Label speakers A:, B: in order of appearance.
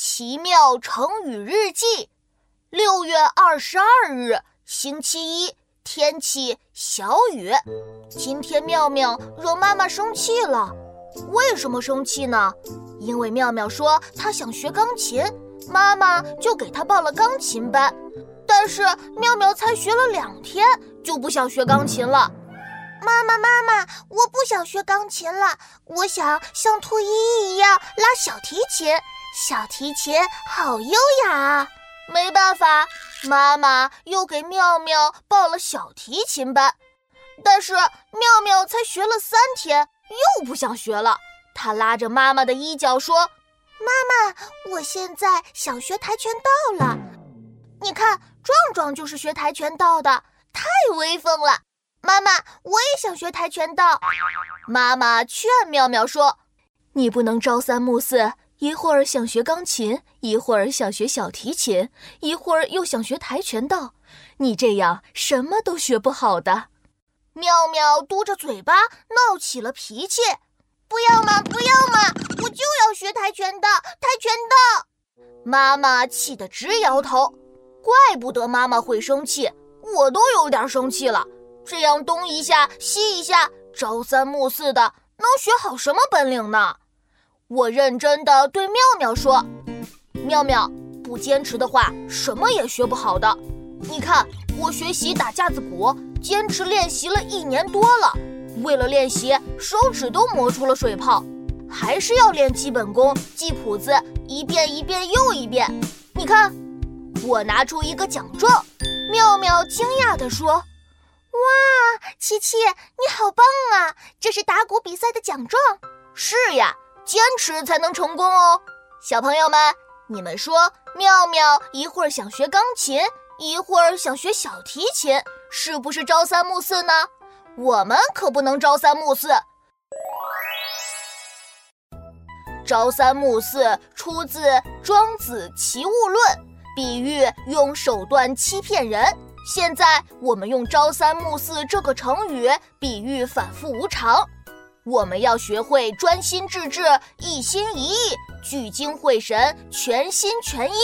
A: 奇妙成语日记，六月二十二日，星期一，天气小雨。今天妙妙惹妈妈生气了，为什么生气呢？因为妙妙说她想学钢琴，妈妈就给她报了钢琴班。但是妙妙才学了两天，就不想学钢琴了。
B: 妈妈，妈妈，我不想学钢琴了，我想像兔依依一样拉小提琴。小提琴好优雅啊！
A: 没办法，妈妈又给妙妙报了小提琴班。但是妙妙才学了三天，又不想学了。她拉着妈妈的衣角说：“
B: 妈妈，我现在想学跆拳道了。你看，壮壮就是学跆拳道的，太威风了。妈妈，我也想学跆拳道。”
A: 妈妈劝妙妙说：“
C: 你不能朝三暮四。”一会儿想学钢琴，一会儿想学小提琴，一会儿又想学跆拳道，你这样什么都学不好的。
A: 妙妙嘟着嘴巴闹起了脾气：“
B: 不要嘛，不要嘛，我就要学跆拳道，跆拳道！”
A: 妈妈气得直摇头。怪不得妈妈会生气，我都有点生气了。这样东一下西一下，朝三暮四的，能学好什么本领呢？我认真的对妙妙说：“妙妙，不坚持的话，什么也学不好的。你看，我学习打架子鼓，坚持练习了一年多了，为了练习，手指都磨出了水泡。还是要练基本功，记谱子，一遍一遍又一遍。你看，我拿出一个奖状。”妙妙惊讶地说：“哇，
B: 琪琪，你好棒啊！这是打鼓比赛的奖状。”“
A: 是呀。”坚持才能成功哦，小朋友们，你们说妙妙一会儿想学钢琴，一会儿想学小提琴，是不是朝三暮四呢？我们可不能朝三暮四。朝三暮四出自《庄子·齐物论》，比喻用手段欺骗人。现在我们用朝三暮四这个成语比喻反复无常。我们要学会专心致志、一心一意、聚精会神、全心全意。